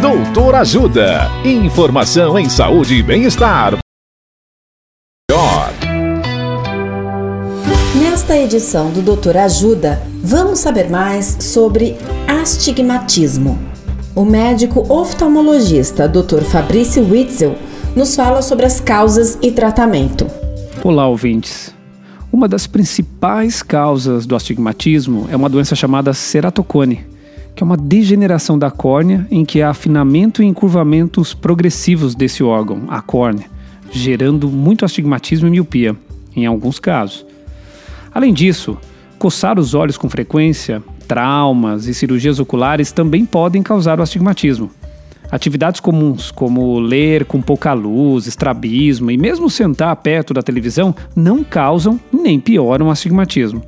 Doutor Ajuda. Informação em saúde e bem-estar. Nesta edição do Doutor Ajuda, vamos saber mais sobre astigmatismo. O médico oftalmologista Dr. Fabrício Witzel nos fala sobre as causas e tratamento. Olá, ouvintes. Uma das principais causas do astigmatismo é uma doença chamada ceratocone, que é uma degeneração da córnea em que há afinamento e encurvamentos progressivos desse órgão, a córnea, gerando muito astigmatismo e miopia, em alguns casos. Além disso, coçar os olhos com frequência, traumas e cirurgias oculares também podem causar o astigmatismo. Atividades comuns, como ler com pouca luz, estrabismo e mesmo sentar perto da televisão, não causam nem pioram o astigmatismo.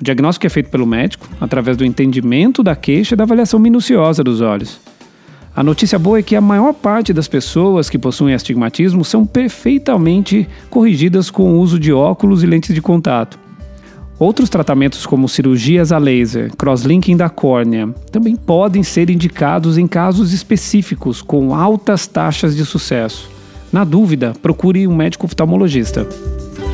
O diagnóstico é feito pelo médico através do entendimento da queixa e da avaliação minuciosa dos olhos. A notícia boa é que a maior parte das pessoas que possuem astigmatismo são perfeitamente corrigidas com o uso de óculos e lentes de contato. Outros tratamentos, como cirurgias a laser, crosslinking da córnea, também podem ser indicados em casos específicos com altas taxas de sucesso. Na dúvida, procure um médico oftalmologista.